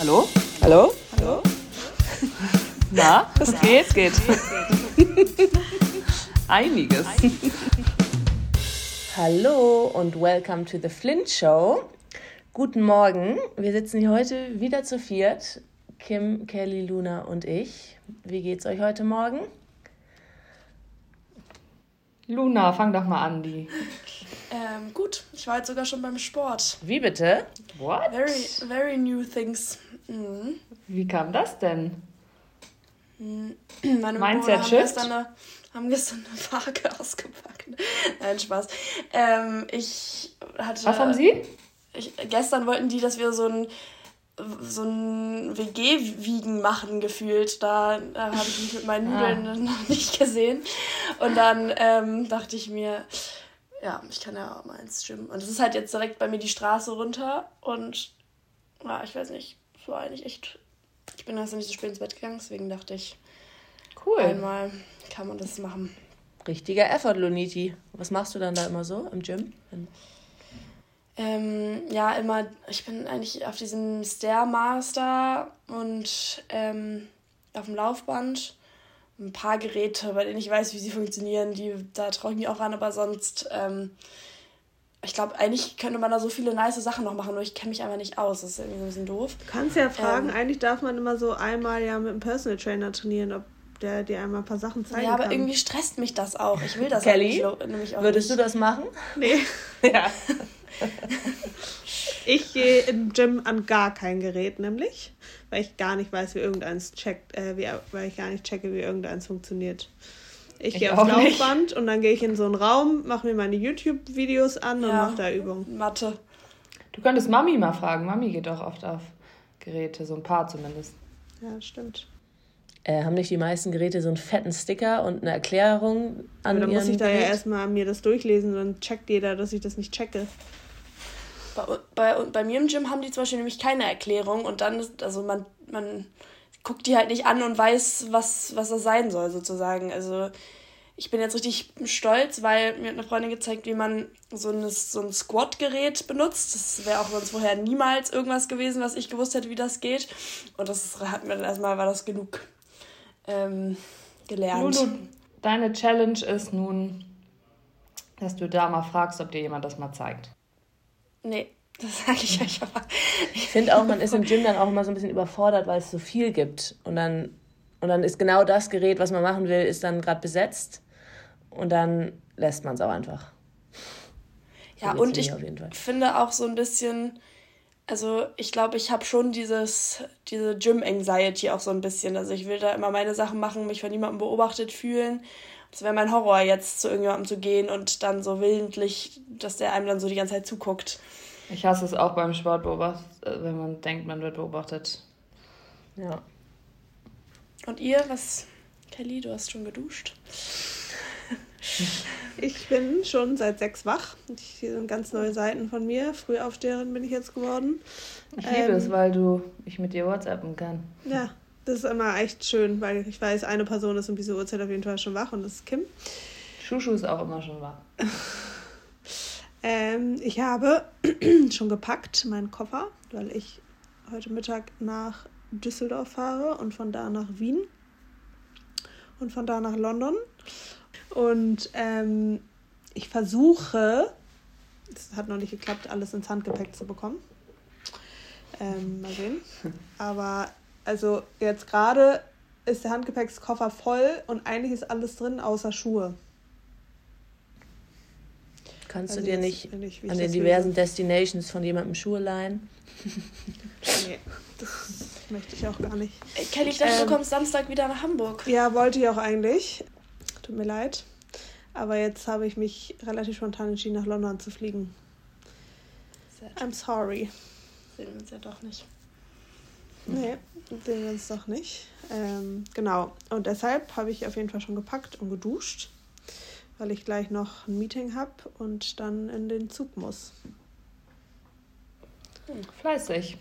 Hallo? Hallo? Hallo? Na, was geht? Geht. Einiges. Hallo und welcome to the Flint Show. Guten Morgen. Wir sitzen hier heute wieder zu viert. Kim, Kelly, Luna und ich. Wie geht's euch heute Morgen? Luna, fang doch mal an, die. Ähm, gut, ich war jetzt sogar schon beim Sport. Wie bitte? What? Very, very new things. Mhm. Wie kam das denn? Meine Mindset haben Shift? gestern, eine, haben gestern eine Waage ausgepackt. Nein, Spaß. Ähm, ich hatte. Was haben Sie? Ich, gestern wollten die, dass wir so ein so ein WG-Wiegen machen gefühlt. Da, da habe ich mich mit meinen Ah. Nudeln noch nicht gesehen. Und dann ähm, dachte ich mir, ja, ich kann ja auch mal ins Gym. Und es ist halt jetzt direkt bei mir die Straße runter. Und ja, ich weiß nicht, es war eigentlich echt. Ich bin erst nicht so spät ins Bett gegangen, deswegen dachte ich, Cool. einmal kann man das machen. Richtiger Effort, Luniti. Was machst du dann da immer so im Gym? Ähm, ja, immer, ich bin eigentlich auf diesem Stairmaster und ähm, auf dem Laufband. Ein paar Geräte, bei denen ich weiß, wie sie funktionieren, die, da traue ich mich auch an, aber sonst, ähm, ich glaube, eigentlich könnte man da so viele nice Sachen noch machen, nur ich kenne mich einfach nicht aus. Das ist irgendwie so ein bisschen doof. Du kannst ja fragen, Ähm. eigentlich darf man immer so einmal ja mit einem Personal Trainer trainieren, ob der dir einmal ein paar Sachen zeigen Ja, aber kann. irgendwie stresst mich das auch. Ich will das Kelly, lo- nämlich auch Würdest nicht. du das machen? Nee, Ja. ich gehe im Gym an gar kein Gerät, nämlich, weil ich gar nicht weiß, wie irgendeins checkt, äh, wie, weil ich gar nicht checke, wie irgendeins funktioniert. Ich, Ich gehe aufs auch nicht. Laufband und dann gehe ich in so einen Raum, mache mir meine YouTube-Videos an und Ja. mache da Übungen. Mathe. Du könntest Mami mal fragen. Mami geht auch oft auf Geräte, so ein paar zumindest. Ja, stimmt. Äh, haben nicht die meisten Geräte so einen fetten Sticker und eine Erklärung an Aber dann muss ich da ja erstmal mir das durchlesen, dann checkt jeder, dass ich das nicht checke. Bei, bei, bei mir im Gym haben die zum Beispiel nämlich keine Erklärung und dann ist, also man, man guckt die halt nicht an und weiß, was, was das sein soll, sozusagen. Also ich bin jetzt richtig stolz, weil mir hat eine Freundin gezeigt, wie man so, ein so ein Squat-Gerät benutzt. Das wäre auch sonst vorher niemals irgendwas gewesen, was ich gewusst hätte, wie das geht. Und das hat mir dann erstmal, war das genug ähm, gelernt. Lulu, deine Challenge ist nun, dass du da mal fragst, ob dir jemand das mal zeigt. Nee, das sage ich euch aber. Ich finde auch, man ist im Gym dann auch immer so ein bisschen überfordert, weil es so viel gibt. Und dann, und dann ist genau das Gerät, was man machen will, ist dann gerade besetzt. Und dann lässt man es auch einfach. Ja, und ich finde auch so ein bisschen, also ich glaube, ich habe schon dieses, diese Gym-Anxiety auch so ein bisschen. Also ich will da immer meine Sachen machen, mich von niemandem beobachtet fühlen. Das wäre mein Horror, jetzt zu irgendjemandem zu gehen und dann so willentlich, dass der einem dann so die ganze Zeit zuguckt. Ich hasse es auch beim Sport, äh, wenn man denkt, man wird beobachtet. Ja. Und ihr, was, Kelly, du hast schon geduscht? Ich bin schon seit sechs wach. Ich, hier sind ganz neue Seiten von mir. Frühaufsteherin bin ich jetzt geworden. Ich liebe Ähm. es, weil du ich mit dir WhatsAppen kann. Ja, das ist immer echt schön, weil ich weiß, eine Person ist um diese Uhrzeit auf jeden Fall schon wach und das ist Kim. Schuschu ist auch immer schon wach. Ähm, ich habe schon gepackt meinen Koffer, weil ich heute Mittag nach Düsseldorf fahre und von da nach Wien und von da nach London. Und ähm, ich versuche, es hat noch nicht geklappt, alles ins Handgepäck zu bekommen. Ähm, mal sehen. Aber also jetzt gerade ist der Handgepäckskoffer voll und eigentlich ist alles drin außer Schuhe. Kannst Also du dir nicht ich an den diversen Destinations von jemandem Schuhe leihen? Nee, das möchte ich auch gar nicht. Ey, Kelly, ich dachte, Ähm. du kommst Samstag wieder nach Hamburg. Ja, wollte ich auch eigentlich. Tut mir leid. Aber jetzt habe ich mich relativ spontan entschieden, nach London zu fliegen. I'm sorry. Sehen wir uns ja doch nicht. Nee, sehen wir uns doch nicht. Ähm, genau. Und deshalb habe ich auf jeden Fall schon gepackt und geduscht, weil ich gleich noch ein Meeting habe und dann in den Zug muss. Fleißig.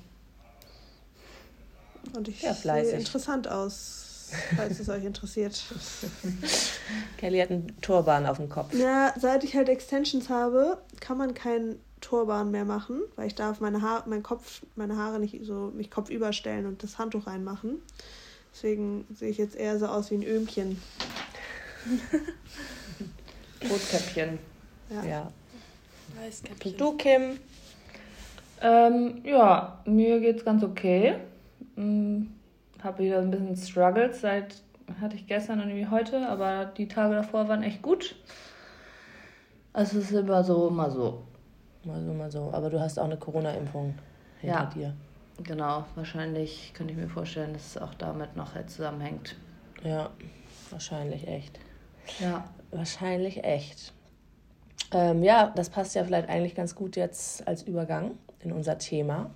Und ich Ja, sehe interessant aus, falls es euch interessiert. Kelly hat einen Turban auf dem Kopf. Ja, seit ich halt Extensions habe, kann man kein Turban mehr machen, weil ich darf meine Haare, mein Kopf, meine Haare nicht so mich kopfüber stellen und das Handtuch reinmachen. Deswegen sehe ich jetzt eher so aus wie ein Öhmchen. Rotkäppchen. Ja. ja. Weißkäppchen. Du, Kim? Ähm, ja, mir geht's ganz okay. Hm, habe wieder ein bisschen Struggles seit hatte ich gestern und irgendwie heute, aber die Tage davor waren echt gut. Also es ist immer so, immer so. Mal so, mal so. Aber du hast auch eine Corona-Impfung hinter ja, dir. Genau, wahrscheinlich könnte ich mir vorstellen, dass es auch damit noch halt zusammenhängt. Ja, wahrscheinlich echt. Ja. Wahrscheinlich echt. Ähm, ja, das passt ja vielleicht eigentlich ganz gut jetzt als Übergang in unser Thema.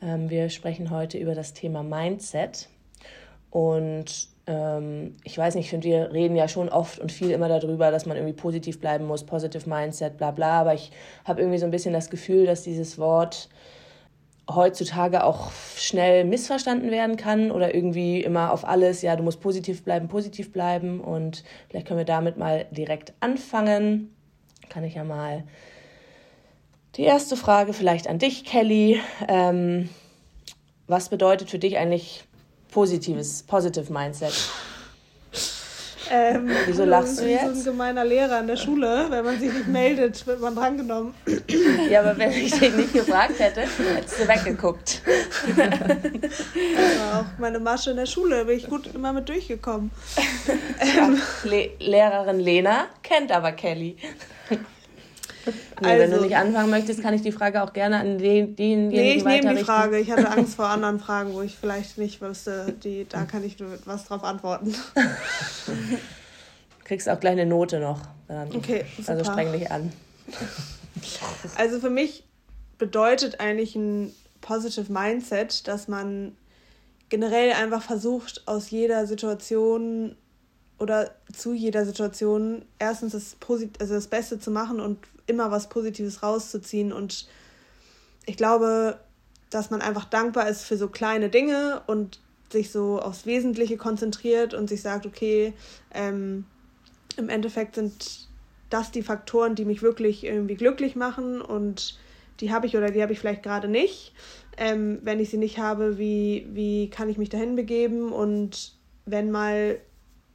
Ähm, wir sprechen heute über das Thema Mindset. Und ähm, ich weiß nicht, ich finde, wir reden ja schon oft und viel immer darüber, dass man irgendwie positiv bleiben muss, positive Mindset, bla bla. Aber ich habe irgendwie so ein bisschen das Gefühl, dass dieses Wort heutzutage auch schnell missverstanden werden kann oder irgendwie immer auf alles, ja, du musst positiv bleiben, positiv bleiben. Und vielleicht können wir damit mal direkt anfangen. Kann ich ja mal die erste Frage vielleicht an dich, Kelly. Ähm, was bedeutet für dich eigentlich positives, positive Mindset. Ähm, Wieso lachst du jetzt? So ein gemeiner Lehrer in der Schule. Wenn man sich nicht meldet, wird man drangenommen. Ja, aber wenn ich dich nicht gefragt hätte, hättest du weggeguckt. Also auch meine Masche in der Schule bin ich gut immer mit durchgekommen. Ja, Le Lehrerin Lena kennt aber Kelly. Nee, also, wenn du also- nicht anfangen möchtest, kann ich die Frage auch gerne an den, denjenigen Nee, ich nehme die Frage. Ich hatte Angst vor anderen Fragen, wo ich vielleicht nicht wüsste. Die, da kann ich was drauf antworten. Du kriegst auch gleich eine Note noch. Okay, super. Also streng dich an. Also für mich bedeutet eigentlich ein Positive Mindset, dass man generell einfach versucht, aus jeder Situation oder zu jeder Situation erstens das, Posit also das Beste zu machen und immer was Positives rauszuziehen. Und ich glaube, dass man einfach dankbar ist für so kleine Dinge und sich so aufs Wesentliche konzentriert und sich sagt, okay, ähm, im Endeffekt sind das die Faktoren, die mich wirklich irgendwie glücklich machen und die habe ich oder die habe ich vielleicht gerade nicht. Ähm, wenn ich sie nicht habe, wie, wie kann ich mich dahin begeben und wenn mal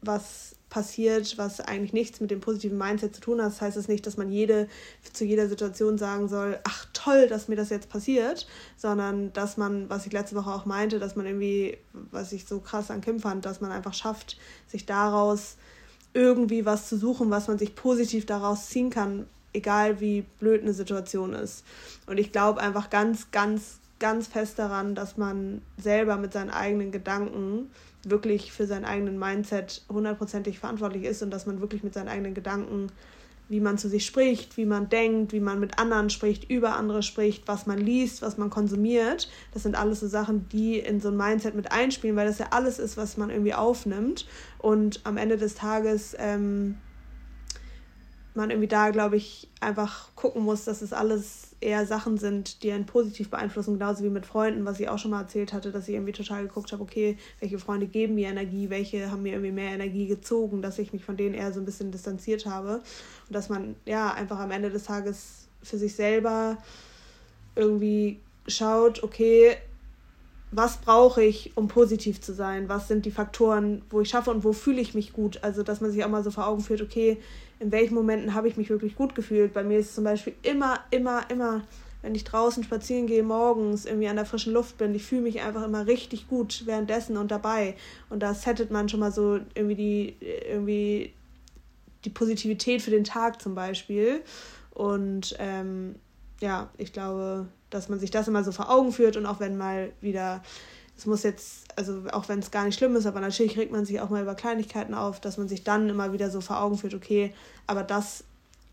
was passiert, was eigentlich nichts mit dem positiven Mindset zu tun hat. Das heißt es nicht, dass man jede zu jeder Situation sagen soll, ach toll, dass mir das jetzt passiert, sondern dass man, was ich letzte Woche auch meinte, dass man irgendwie, was ich so krass an Kim fand, dass man einfach schafft, sich daraus irgendwie was zu suchen, was man sich positiv daraus ziehen kann, egal wie blöd eine Situation ist. Und ich glaube einfach ganz, ganz, ganz fest daran, dass man selber mit seinen eigenen Gedanken wirklich für seinen eigenen Mindset hundertprozentig verantwortlich ist und dass man wirklich mit seinen eigenen Gedanken, wie man zu sich spricht, wie man denkt, wie man mit anderen spricht, über andere spricht, was man liest, was man konsumiert, das sind alles so Sachen, die in so ein Mindset mit einspielen, weil das ja alles ist, was man irgendwie aufnimmt. Und am Ende des Tages ähm, man irgendwie da, glaube ich, einfach gucken muss, dass es alles eher Sachen sind, die einen positiv beeinflussen, genauso wie mit Freunden, was ich auch schon mal erzählt hatte, dass ich irgendwie total geguckt habe, okay, welche Freunde geben mir Energie, welche haben mir irgendwie mehr Energie gezogen, dass ich mich von denen eher so ein bisschen distanziert habe. Und dass man ja einfach am Ende des Tages für sich selber irgendwie schaut, okay, was brauche ich, um positiv zu sein? Was sind die Faktoren, wo ich schaffe und wo fühle ich mich gut? Also, dass man sich auch mal so vor Augen führt, okay, in welchen Momenten habe ich mich wirklich gut gefühlt. Bei mir ist es zum Beispiel immer, immer, immer, wenn ich draußen spazieren gehe, morgens irgendwie an der frischen Luft bin, ich fühle mich einfach immer richtig gut währenddessen und dabei. Und da settet man schon mal so irgendwie die, irgendwie die Positivität für den Tag zum Beispiel. Und ähm, ja, ich glaube, dass man sich das immer so vor Augen führt und auch wenn mal wieder es muss jetzt, also auch wenn es gar nicht schlimm ist, aber natürlich regt man sich auch mal über Kleinigkeiten auf, dass man sich dann immer wieder so vor Augen führt, okay, aber das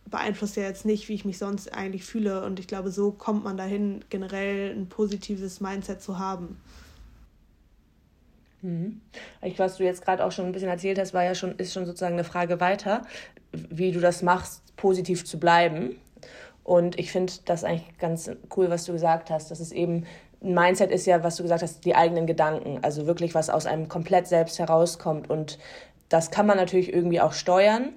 beeinflusst ja jetzt nicht, wie ich mich sonst eigentlich fühle. Und ich glaube, so kommt man dahin, generell ein positives Mindset zu haben. Mhm. Ich, was du jetzt gerade auch schon ein bisschen erzählt hast, war ja schon, ist schon sozusagen eine Frage weiter, wie du das machst, positiv zu bleiben. Und ich finde das eigentlich ganz cool, was du gesagt hast, dass es eben Mindset ist ja, was du gesagt hast, die eigenen Gedanken. Also wirklich, was aus einem komplett selbst herauskommt. Und das kann man natürlich irgendwie auch steuern.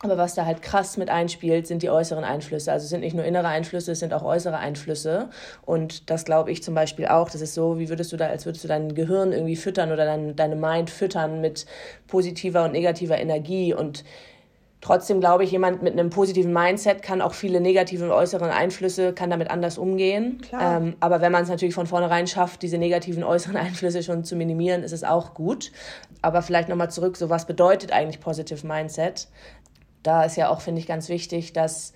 Aber was da halt krass mit einspielt, sind die äußeren Einflüsse. Also es sind nicht nur innere Einflüsse, es sind auch äußere Einflüsse. Und das glaube ich zum Beispiel auch. Das ist so, wie würdest du da, als würdest du dein Gehirn irgendwie füttern oder dein, deine Mind füttern mit positiver und negativer Energie. Und trotzdem glaube ich, jemand mit einem positiven Mindset kann auch viele negative und äußeren Einflüsse, kann damit anders umgehen. Ähm, aber wenn man es natürlich von vornherein schafft, diese negativen äußeren Einflüsse schon zu minimieren, ist es auch gut. Aber vielleicht nochmal zurück, so was bedeutet eigentlich Positive Mindset? da ist ja auch, finde ich, ganz wichtig, dass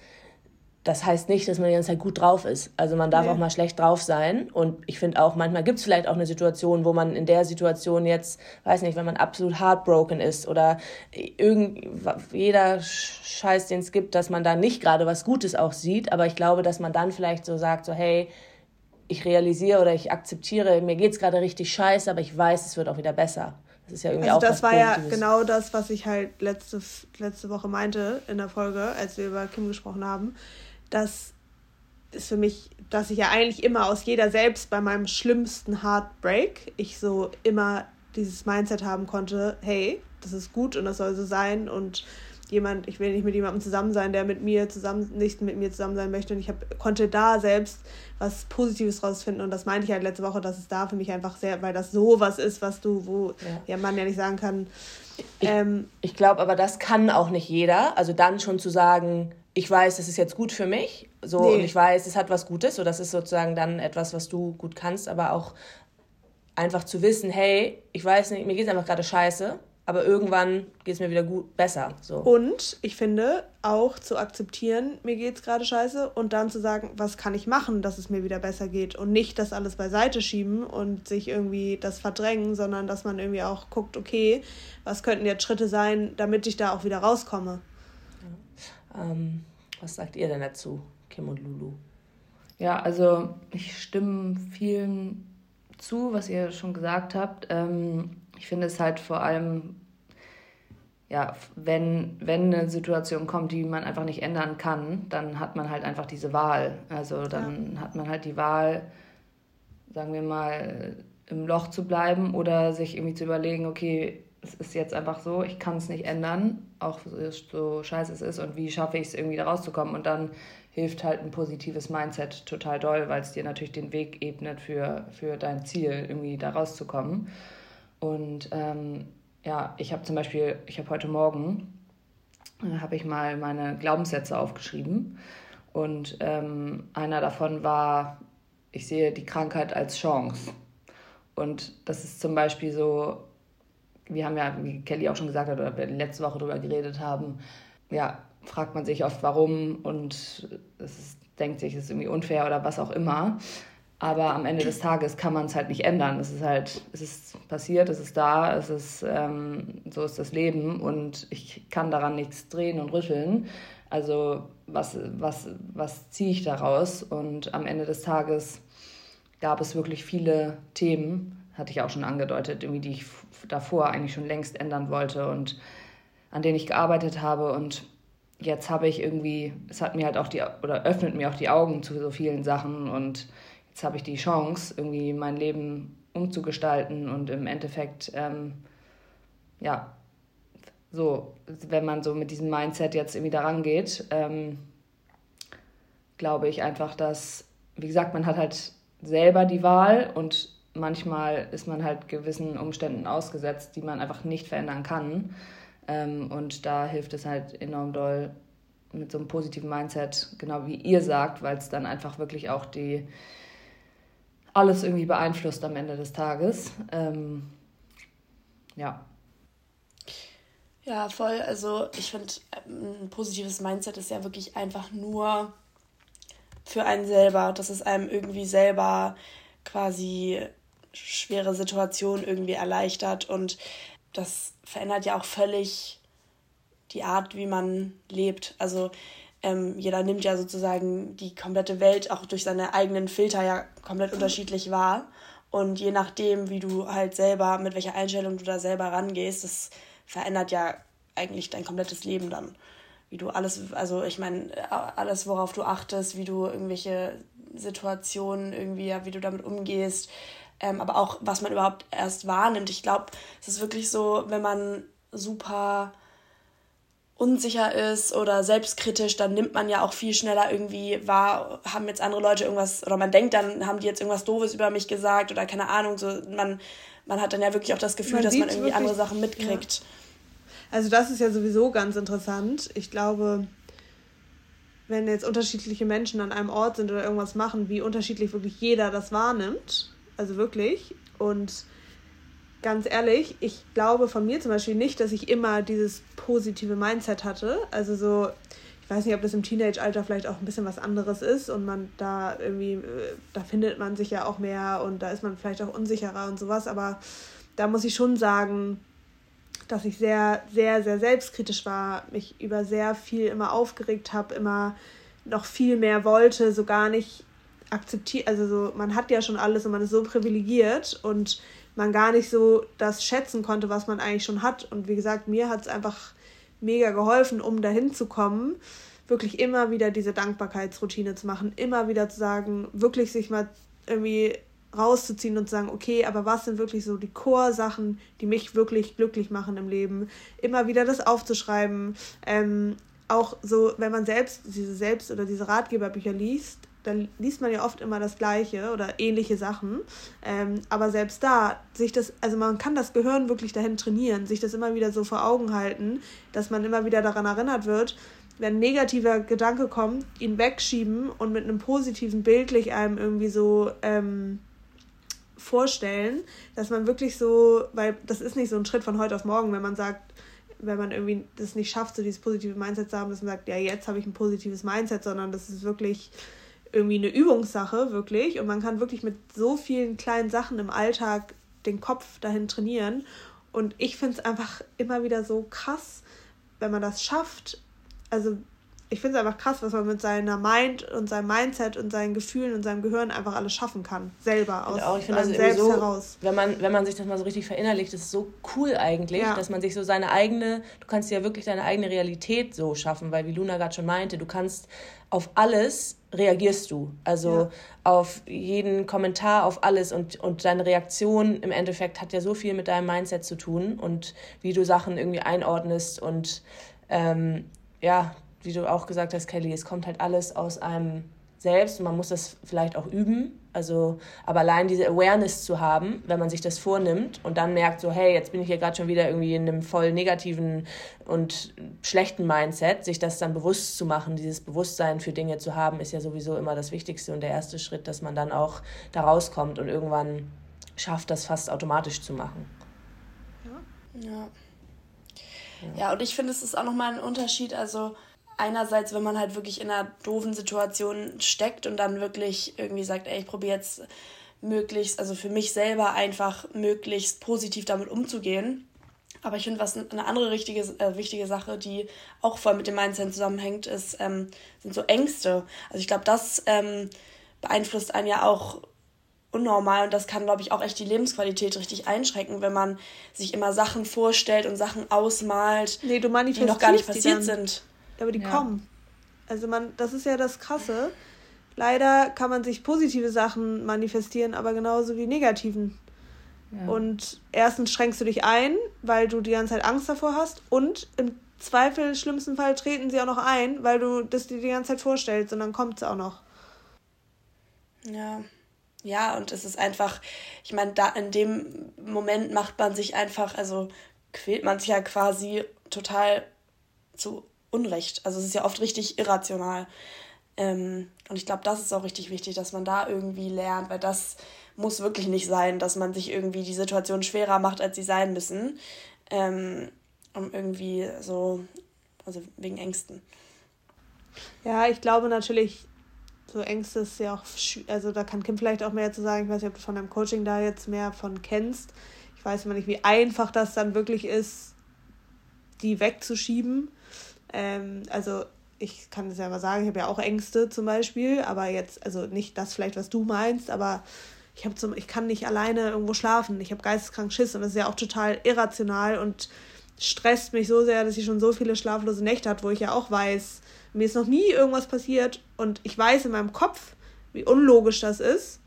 das heißt nicht, dass man die ganze Zeit gut drauf ist. Also man darf nee. auch mal schlecht drauf sein. Und ich finde auch, manchmal gibt es vielleicht auch eine Situation, wo man in der Situation jetzt, weiß nicht, wenn man absolut heartbroken ist oder irgend, jeder Scheiß, den es gibt, dass man da nicht gerade was Gutes auch sieht. Aber ich glaube, dass man dann vielleicht so sagt, so hey, ich realisiere oder ich akzeptiere, mir geht es gerade richtig scheiße, aber ich weiß, es wird auch wieder besser. Das ist ja irgendwie also auch das war ja genau das, was ich halt letzte, letzte Woche meinte in der Folge, als wir über Kim gesprochen haben. Das ist für mich, dass ich ja eigentlich immer aus jeder selbst bei meinem schlimmsten Heartbreak ich so immer dieses Mindset haben konnte, hey, das ist gut und das soll so sein und jemand, ich will nicht mit jemandem zusammen sein, der mit mir zusammen, nicht mit mir zusammen sein möchte. Und ich hab, konnte da selbst was Positives rausfinden. Und das meinte ich halt letzte Woche, dass es da für mich einfach sehr, weil das so was ist, was du, wo ja, ja man ja nicht sagen kann. Ähm, ich, ich glaube aber, das kann auch nicht jeder. Also dann schon zu sagen, ich weiß, das ist jetzt gut für mich. So, nee. und ich weiß, es hat was Gutes. So, das ist sozusagen dann etwas, was du gut kannst, aber auch einfach zu wissen, hey, ich weiß nicht, mir geht es einfach gerade scheiße aber irgendwann geht es mir wieder gut besser. So. Und ich finde auch zu akzeptieren, mir geht es gerade scheiße und dann zu sagen, was kann ich machen, dass es mir wieder besser geht und nicht das alles beiseite schieben und sich irgendwie das verdrängen, sondern dass man irgendwie auch guckt, okay, was könnten jetzt Schritte sein, damit ich da auch wieder rauskomme. Ähm, was sagt ihr denn dazu, Kim und Lulu? Ja, also ich stimme vielen zu, was ihr schon gesagt habt. Ähm, ich finde es halt vor allem, ja, wenn, wenn eine Situation kommt, die man einfach nicht ändern kann, dann hat man halt einfach diese Wahl. Also dann ja. hat man halt die Wahl, sagen wir mal, im Loch zu bleiben oder sich irgendwie zu überlegen, okay, es ist jetzt einfach so, ich kann es nicht ändern, auch so scheiße es ist und wie schaffe ich es irgendwie da rauszukommen und dann hilft halt ein positives Mindset total doll, weil es dir natürlich den Weg ebnet für, für dein Ziel, irgendwie da rauszukommen. Und ähm, ja, ich habe zum Beispiel, ich habe heute Morgen, äh, habe ich mal meine Glaubenssätze aufgeschrieben. Und ähm, einer davon war, ich sehe die Krankheit als Chance. Und das ist zum Beispiel so, wir haben ja, wie Kelly auch schon gesagt hat, oder wir letzte Woche darüber geredet haben, ja, fragt man sich oft, warum und es ist, denkt sich, es ist irgendwie unfair oder was auch immer. Aber am Ende des Tages kann man es halt nicht ändern. Es ist halt, es ist passiert, es ist da, es ist, ähm, so ist das Leben und ich kann daran nichts drehen und rütteln. Also was, was, was ziehe ich daraus? Und am Ende des Tages gab es wirklich viele Themen, hatte ich auch schon angedeutet, irgendwie, die ich davor eigentlich schon längst ändern wollte und an denen ich gearbeitet habe. Und jetzt habe ich irgendwie, es hat mir halt auch die, oder öffnet mir auch die Augen zu so vielen Sachen und jetzt habe ich die Chance, irgendwie mein Leben umzugestalten und im Endeffekt, ähm, ja, so, wenn man so mit diesem Mindset jetzt irgendwie daran geht, ähm, glaube ich einfach, dass, wie gesagt, man hat halt selber die Wahl und manchmal ist man halt gewissen Umständen ausgesetzt, die man einfach nicht verändern kann. Ähm, und da hilft es halt enorm doll mit so einem positiven Mindset, genau wie ihr sagt, weil es dann einfach wirklich auch die, alles irgendwie beeinflusst am Ende des Tages. Ähm, ja. Ja, voll. Also ich finde, ein positives Mindset ist ja wirklich einfach nur für einen selber, dass es einem irgendwie selber quasi schwere Situationen irgendwie erleichtert und das verändert ja auch völlig die Art, wie man lebt. Also ähm, jeder nimmt ja sozusagen die komplette Welt auch durch seine eigenen Filter ja komplett unterschiedlich wahr. Und je nachdem, wie du halt selber, mit welcher Einstellung du da selber rangehst, das verändert ja eigentlich dein komplettes Leben dann. Wie du alles, also ich meine, alles, worauf du achtest, wie du irgendwelche Situationen irgendwie, ja, wie du damit umgehst, ähm, aber auch, was man überhaupt erst wahrnimmt. Ich glaube, es ist wirklich so, wenn man super unsicher ist oder selbstkritisch, dann nimmt man ja auch viel schneller irgendwie wahr, haben jetzt andere Leute irgendwas, oder man denkt dann, haben die jetzt irgendwas Doofes über mich gesagt oder keine Ahnung, so man, man hat dann ja wirklich auch das Gefühl, man dass man irgendwie wirklich, andere Sachen mitkriegt. Ja. Also das ist ja sowieso ganz interessant. Ich glaube, wenn jetzt unterschiedliche Menschen an einem Ort sind oder irgendwas machen, wie unterschiedlich wirklich jeder das wahrnimmt. Also wirklich. Und ganz ehrlich, ich glaube von mir zum Beispiel nicht, dass ich immer dieses positive Mindset hatte. Also so, ich weiß nicht, ob das im Teenage-Alter vielleicht auch ein bisschen was anderes ist und man da irgendwie, äh, da findet man sich ja auch mehr und da ist man vielleicht auch unsicherer und sowas, aber da muss ich schon sagen, dass ich sehr, sehr, sehr selbstkritisch war, mich über sehr viel immer aufgeregt habe, immer noch viel mehr wollte, so gar nicht akzeptiert, also so, man hat ja schon alles und man ist so privilegiert und man gar nicht so das schätzen konnte, was man eigentlich schon hat. Und wie gesagt, mir hat es einfach mega geholfen, um dahin zu kommen, wirklich immer wieder diese Dankbarkeitsroutine zu machen, immer wieder zu sagen, wirklich sich mal irgendwie rauszuziehen und zu sagen, okay, aber was sind wirklich so die Core-Sachen, die mich wirklich glücklich machen im Leben? Immer wieder das aufzuschreiben. Ähm, auch so, wenn man selbst diese Selbst- oder diese Ratgeberbücher liest, dann liest man ja oft immer das Gleiche oder ähnliche Sachen. Ähm, aber selbst da, sich das, also man kann das Gehirn wirklich dahin trainieren, sich das immer wieder so vor Augen halten, dass man immer wieder daran erinnert wird, wenn ein negativer Gedanke kommt, ihn wegschieben und mit einem positiven bildlich einem irgendwie so ähm, vorstellen, dass man wirklich so, weil das ist nicht so ein Schritt von heute auf morgen, wenn man sagt, wenn man irgendwie das nicht schafft, so dieses positive Mindset zu haben, dass man sagt, ja, jetzt habe ich ein positives Mindset, sondern das ist wirklich irgendwie eine Übungssache, wirklich. Und man kann wirklich mit so vielen kleinen Sachen im Alltag den Kopf dahin trainieren. Und ich finde es einfach immer wieder so krass, wenn man das schafft. Also ich finde es einfach krass, was man mit seiner Mind und seinem Mindset und seinen Gefühlen und seinem Gehirn einfach alles schaffen kann. Selber, aus auch, ich einem selbst so, heraus. Wenn man, wenn man sich das mal so richtig verinnerlicht, ist es so cool eigentlich, ja. dass man sich so seine eigene, du kannst ja wirklich deine eigene Realität so schaffen, weil wie Luna gerade schon meinte, du kannst auf alles reagierst du. Also ja. auf jeden Kommentar, auf alles und, und deine Reaktion im Endeffekt hat ja so viel mit deinem Mindset zu tun und wie du Sachen irgendwie einordnest und ähm, ja, wie du auch gesagt hast, Kelly, es kommt halt alles aus einem selbst und man muss das vielleicht auch üben. Also, aber allein diese Awareness zu haben, wenn man sich das vornimmt und dann merkt so, hey, jetzt bin ich hier gerade schon wieder irgendwie in einem voll negativen und schlechten Mindset, sich das dann bewusst zu machen, dieses Bewusstsein für Dinge zu haben, ist ja sowieso immer das Wichtigste und der erste Schritt, dass man dann auch da rauskommt und irgendwann schafft, das fast automatisch zu machen. Ja. Ja, ja und ich finde, es ist auch nochmal ein Unterschied, also einerseits, wenn man halt wirklich in einer doofen Situation steckt und dann wirklich irgendwie sagt, ey, ich probiere jetzt möglichst, also für mich selber einfach möglichst positiv damit umzugehen. Aber ich finde, was eine andere richtige, äh, wichtige Sache, die auch voll mit dem Mindset zusammenhängt, ist, ähm, sind so Ängste. Also ich glaube, das ähm, beeinflusst einen ja auch unnormal und das kann, glaube ich, auch echt die Lebensqualität richtig einschränken, wenn man sich immer Sachen vorstellt und Sachen ausmalt, nee, die noch gar nicht passiert sind aber die ja. kommen. Also man, das ist ja das Krasse. Leider kann man sich positive Sachen manifestieren, aber genauso wie negativen. Ja. Und erstens schränkst du dich ein, weil du die ganze Zeit Angst davor hast. Und im Zweifel, schlimmsten Fall, treten sie auch noch ein, weil du das dir die ganze Zeit vorstellst und dann kommt es auch noch. Ja. Ja, und es ist einfach, ich meine, da in dem Moment macht man sich einfach, also quält man sich ja quasi total zu Unrecht. Also es ist ja oft richtig irrational. Ähm, und ich glaube, das ist auch richtig wichtig, dass man da irgendwie lernt, weil das muss wirklich nicht sein, dass man sich irgendwie die Situation schwerer macht, als sie sein müssen. Ähm, um irgendwie so, also wegen Ängsten. Ja, ich glaube natürlich, so Ängste ist ja auch, also da kann Kim vielleicht auch mehr zu sagen. Ich weiß nicht, ob du von deinem Coaching da jetzt mehr von kennst. Ich weiß immer nicht, wie einfach das dann wirklich ist, die wegzuschieben. Ähm, also ich kann es ja mal sagen, ich habe ja auch Ängste zum Beispiel, aber jetzt, also nicht das vielleicht, was du meinst, aber ich habe zum, ich kann nicht alleine irgendwo schlafen. Ich habe geisteskrank Schiss und das ist ja auch total irrational und stresst mich so sehr, dass ich schon so viele schlaflose Nächte hatte, wo ich ja auch weiß, mir ist noch nie irgendwas passiert und ich weiß in meinem Kopf, wie unlogisch das ist.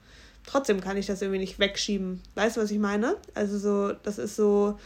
Trotzdem kann ich das irgendwie nicht wegschieben. Weißt du, was ich meine? Also so, das ist so,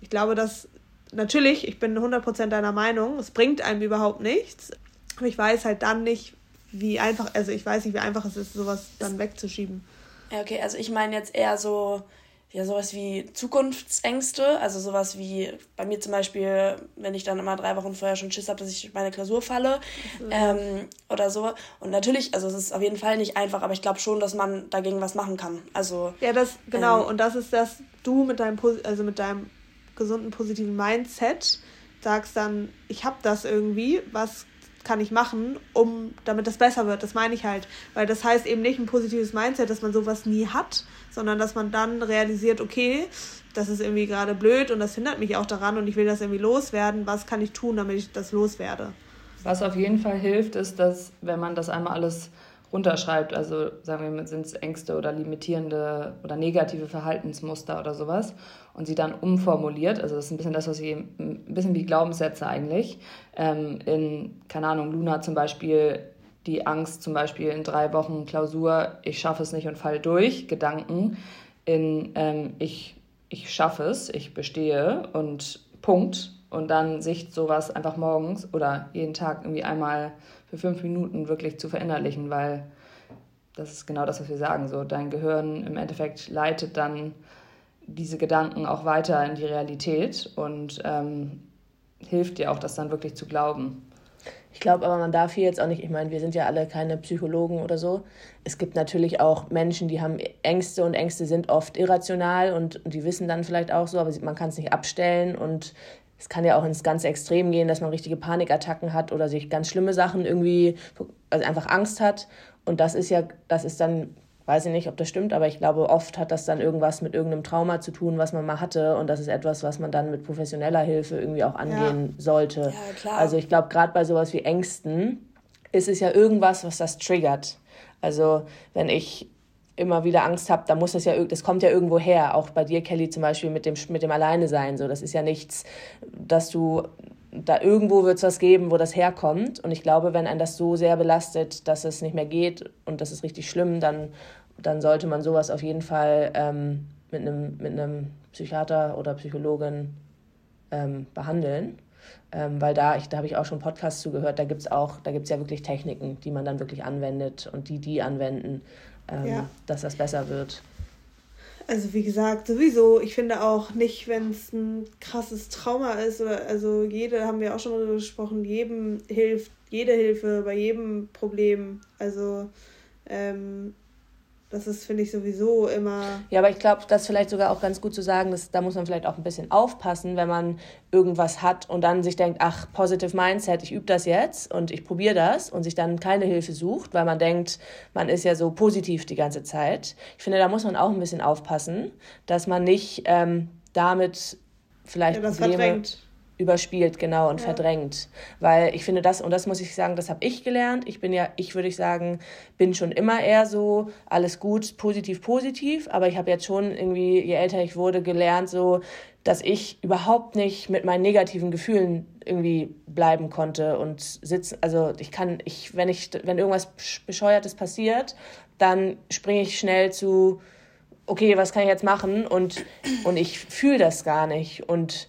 ich glaube, dass natürlich, ich bin 100% deiner Meinung, es bringt einem überhaupt nichts. Aber ich weiß halt dann nicht, wie einfach, also ich weiß nicht, wie einfach es ist, sowas dann wegzuschieben. Ja, okay, also ich meine jetzt eher so, ja, sowas wie Zukunftsängste, also sowas wie bei mir zum Beispiel, wenn ich dann immer drei Wochen vorher schon Schiss habe, dass ich meine Klausur falle mhm. ähm, oder so. Und natürlich, also es ist auf jeden Fall nicht einfach, aber ich glaube schon, dass man dagegen was machen kann. Also ja, das genau. Ähm, und das ist, dass du mit deinem also mit deinem gesunden positiven Mindset sagst dann, ich habe das irgendwie, was kann ich machen, um damit das besser wird. Das meine ich halt. Weil das heißt eben nicht ein positives Mindset, dass man sowas nie hat, sondern dass man dann realisiert, okay, das ist irgendwie gerade blöd und das hindert mich auch daran und ich will das irgendwie loswerden. Was kann ich tun, damit ich das loswerde? Was auf jeden Fall hilft, ist, dass wenn man das einmal alles runterschreibt, also sagen wir, sind es Ängste oder limitierende oder negative Verhaltensmuster oder sowas, und sie dann umformuliert, also das ist ein bisschen das, was ich, ein bisschen wie Glaubenssätze eigentlich, ähm, in, keine Ahnung, Luna zum Beispiel, die Angst zum Beispiel in drei Wochen Klausur, ich schaffe es nicht und fall durch, Gedanken, in ähm, ich, ich schaffe es, ich bestehe und Punkt. Und dann sich sowas einfach morgens oder jeden Tag irgendwie einmal für fünf Minuten wirklich zu verinnerlichen, weil das ist genau das, was wir sagen. So, dein Gehirn im Endeffekt leitet dann diese Gedanken auch weiter in die Realität und ähm, hilft dir auch, das dann wirklich zu glauben. Ich glaube aber, man darf hier jetzt auch nicht, ich meine, wir sind ja alle keine Psychologen oder so. Es gibt natürlich auch Menschen, die haben Ängste und Ängste sind oft irrational und, die wissen dann vielleicht auch so, aber man kann es nicht abstellen und es kann ja auch ins ganze Extrem gehen, dass man richtige Panikattacken hat oder sich ganz schlimme Sachen irgendwie, also einfach Angst hat. Und das ist ja, das ist dann weiß ich nicht, ob das stimmt, aber ich glaube, oft hat das dann irgendwas mit irgendeinem Trauma zu tun, was man mal hatte. Und das ist etwas, was man dann mit professioneller Hilfe irgendwie auch angehen ja. sollte. Ja, klar. Also ich glaube, gerade bei sowas wie Ängsten ist es ja irgendwas, was das triggert. Also wenn ich immer wieder Angst habe, dann muss das ja, das kommt ja irgendwo her. Auch bei dir, Kelly, zum Beispiel mit dem, mit dem Alleine sein. So, das ist ja nichts, dass du da irgendwo wird es was geben, wo das herkommt. Und ich glaube, wenn einen das so sehr belastet, dass es nicht mehr geht und das ist richtig schlimm, dann, dann sollte man sowas auf jeden Fall ähm, mit, einem, mit Psychiater oder Psychologin ähm, behandeln. Ähm, weil da, ich, da habe ich auch schon Podcasts zugehört, da gibt es auch, da gibt es ja wirklich Techniken, die man dann wirklich anwendet und die die anwenden, ähm, ja. dass das besser wird. Also wie gesagt, sowieso, ich finde auch nicht, wenn es ein krasses Trauma ist, oder, also jede, haben wir auch schon mal darüber gesprochen, jedem hilft, jede Hilfe bei jedem Problem. Also ähm, das ist, finde ich, sowieso immer. Ja, aber ich glaube, das ist vielleicht sogar auch ganz gut zu sagen, dass da muss man vielleicht auch ein bisschen aufpassen, wenn man irgendwas hat und dann sich denkt, ach, positive Mindset, ich übe das jetzt und ich probiere das und sich dann keine Hilfe sucht, weil man denkt, man ist ja so positiv die ganze Zeit. Ich finde, da muss man auch ein bisschen aufpassen, dass man nicht ähm, damit vielleicht ja, das Probleme verdrängt überspielt, genau, und ja. verdrängt. Weil ich finde das, und das muss ich sagen, das habe ich gelernt. Ich bin ja, ich würde ich sagen, bin schon immer eher so, alles gut, positiv, positiv, aber ich habe jetzt schon irgendwie, je älter ich wurde, gelernt, so, dass ich überhaupt nicht mit meinen negativen Gefühlen irgendwie bleiben konnte und sitzen. Also ich kann, ich, wenn ich, wenn irgendwas Bescheuertes passiert, dann springe ich schnell zu, okay, was kann ich jetzt machen? Und, und ich fühle das gar nicht. Und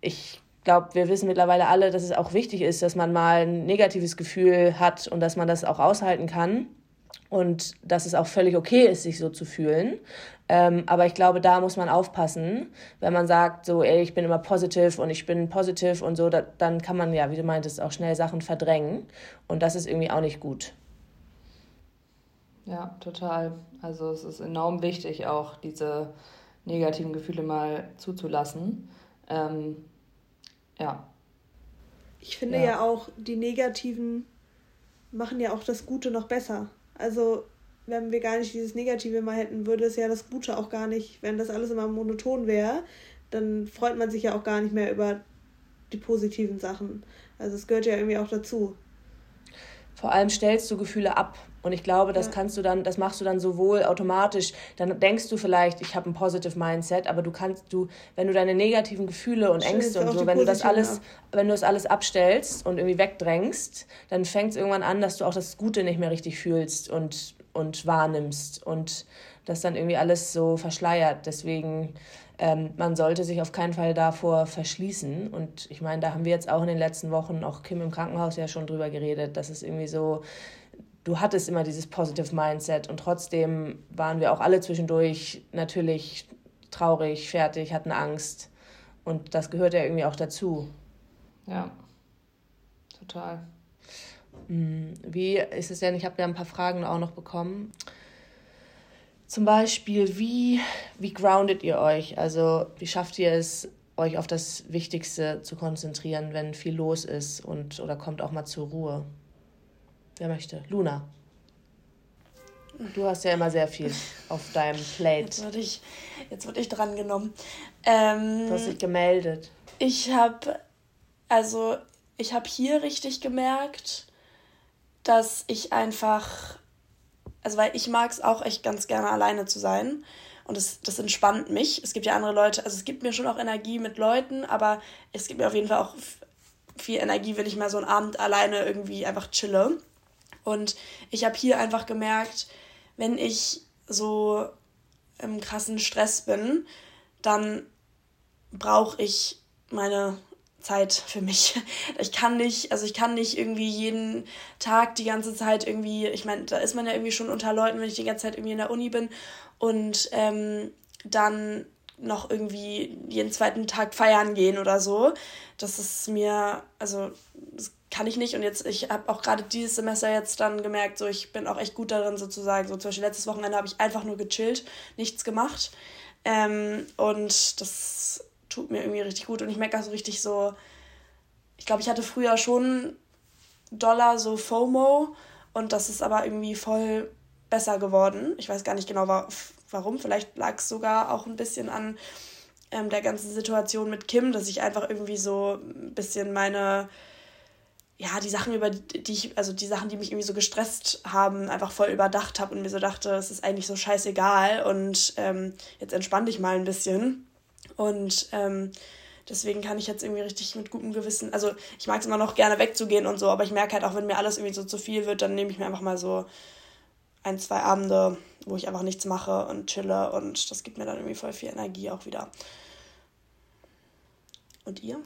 ich glaube, wir wissen mittlerweile alle, dass es auch wichtig ist, dass man mal ein negatives Gefühl hat und dass man das auch aushalten kann und dass es auch völlig okay ist, sich so zu fühlen. Ähm, aber ich glaube, da muss man aufpassen, wenn man sagt, so, ey, ich bin immer positiv und ich bin positiv und so, da, dann kann man ja, wie du meintest, auch schnell Sachen verdrängen und das ist irgendwie auch nicht gut. Ja, total. Also es ist enorm wichtig, auch diese negativen Gefühle mal zuzulassen. Ähm, ja. Ich finde ja. ja auch, die negativen machen ja auch das Gute noch besser. Also, wenn wir gar nicht dieses Negative mal hätten, würde es ja das Gute auch gar nicht, wenn das alles immer monoton wäre, dann freut man sich ja auch gar nicht mehr über die positiven Sachen. Also es gehört ja irgendwie auch dazu. Vor allem stellst du Gefühle ab. Und ich glaube, das kannst du dann, das machst du dann sowohl automatisch, dann denkst du vielleicht, ich habe ein positive Mindset, aber du kannst du, wenn du deine negativen Gefühle und Ängste und so, wenn du das alles, ab. wenn du das alles abstellst und irgendwie wegdrängst, dann fängt es irgendwann an, dass du auch das Gute nicht mehr richtig fühlst und, und wahrnimmst. Und das dann irgendwie alles so verschleiert. Deswegen, ähm, man sollte sich auf keinen Fall davor verschließen. Und ich meine, da haben wir jetzt auch in den letzten Wochen, auch Kim im Krankenhaus ja schon drüber geredet, dass es irgendwie so, du hattest immer dieses Positive Mindset und trotzdem waren wir auch alle zwischendurch natürlich traurig, fertig, hatten Angst. Und das gehört ja irgendwie auch dazu. Ja, total. Hm, wie ist es denn? Ich habe ja ein paar Fragen auch noch bekommen. Zum Beispiel, wie, wie groundet ihr euch? Also, wie schafft ihr es, euch auf das Wichtigste zu konzentrieren, wenn viel los ist und oder kommt auch mal zur Ruhe? Wer möchte? Luna. Du hast ja immer sehr viel auf deinem Plate. Jetzt wurde ich, jetzt wurde ich drangenommen. Ähm, du hast dich gemeldet. Ich habe, also, ich habe hier richtig gemerkt, dass ich einfach also weil ich mag es auch echt ganz gerne alleine zu sein. Und das, das entspannt mich. Es gibt ja andere Leute, also es gibt mir schon auch Energie mit Leuten, aber es gibt mir auf jeden Fall auch viel Energie, wenn ich mal so einen Abend alleine irgendwie einfach chille. Und ich habe hier einfach gemerkt, wenn ich so im krassen Stress bin, dann brauche ich meine Zeit für mich. Ich kann nicht, also ich kann nicht irgendwie jeden Tag die ganze Zeit irgendwie, ich meine, da ist man ja irgendwie schon unter Leuten, wenn ich die ganze Zeit irgendwie in der Uni bin und ähm, dann noch irgendwie jeden zweiten Tag feiern gehen oder so. Das ist mir, also das kann ich nicht. Und jetzt, ich habe auch gerade dieses Semester jetzt dann gemerkt, so ich bin auch echt gut darin sozusagen. So zum Beispiel letztes Wochenende habe ich einfach nur gechillt, nichts gemacht. Ähm, und das tut mir irgendwie richtig gut. Und ich merke auch so richtig so, ich glaube, ich hatte früher schon Dollar so FOMO und das ist aber irgendwie voll besser geworden. Ich weiß gar nicht genau warum. Vielleicht lag es sogar auch ein bisschen an ähm, der ganzen Situation mit Kim, dass ich einfach irgendwie so ein bisschen meine, ja, die Sachen, über die ich, also die Sachen, die mich irgendwie so gestresst haben, einfach voll überdacht habe und mir so dachte, es ist eigentlich so scheißegal und ähm, jetzt entspann dich mal ein bisschen. Und ähm, deswegen kann ich jetzt irgendwie richtig mit gutem Gewissen, also ich mag es immer noch gerne wegzugehen und so, aber ich merke halt auch, wenn mir alles irgendwie so zu viel wird, dann nehme ich mir einfach mal so ein, zwei Abende, wo ich einfach nichts mache und chille und das gibt mir dann irgendwie voll viel Energie auch wieder. Und ihr?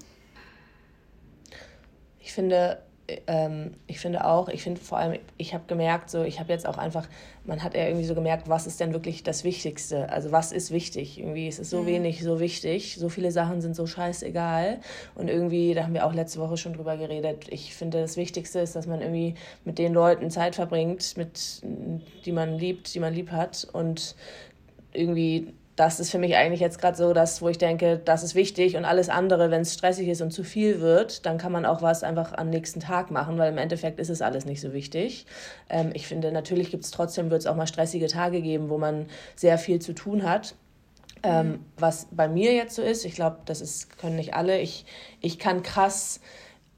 Ich finde, ähm, ich finde auch, ich finde vor allem, ich habe gemerkt, so, ich habe jetzt auch einfach, man hat ja irgendwie so gemerkt, was ist denn wirklich das Wichtigste? Also was ist wichtig? Irgendwie ist es so mhm. wenig so wichtig, so viele Sachen sind so scheißegal. Und irgendwie, da haben wir auch letzte Woche schon drüber geredet, ich finde das Wichtigste ist, dass man irgendwie mit den Leuten Zeit verbringt, mit, die man liebt, die man lieb hat und irgendwie das ist für mich eigentlich jetzt gerade so, dass, wo ich denke, das ist wichtig und alles andere, wenn es stressig ist und zu viel wird, dann kann man auch was einfach am nächsten Tag machen, weil im Endeffekt ist es alles nicht so wichtig. Ähm, ich finde, natürlich gibt es trotzdem, wird es auch mal stressige Tage geben, wo man sehr viel zu tun hat. Ähm, mhm. was bei mir jetzt so ist, ich glaube, das ist, können nicht alle, ich, ich kann krass,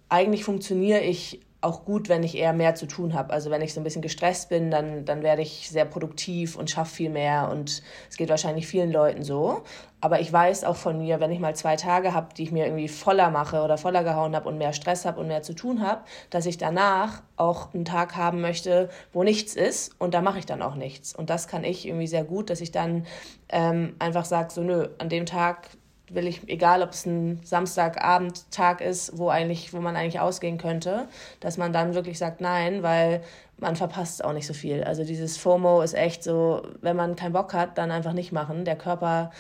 eigentlich funktioniere ich auch gut, wenn ich eher mehr zu tun habe. Also wenn ich so ein bisschen gestresst bin, dann, dann werde ich sehr produktiv und schaffe viel mehr und es geht wahrscheinlich vielen Leuten so. Aber ich weiß auch von mir, wenn ich mal zwei Tage habe, die ich mir irgendwie voller mache oder voller gehauen habe und mehr Stress habe und mehr zu tun habe, dass ich danach auch einen Tag haben möchte, wo nichts ist und da mache ich dann auch nichts. Und das kann ich irgendwie sehr gut, dass ich dann ähm, einfach sage, so nö, an dem Tag will ich, egal ob es ein Samstagabendtag ist, wo eigentlich, wo man eigentlich ausgehen könnte, dass man dann wirklich sagt nein, weil man verpasst auch nicht so viel. Also dieses FOMO ist echt so, wenn man keinen Bock hat, dann einfach nicht machen. Der Körper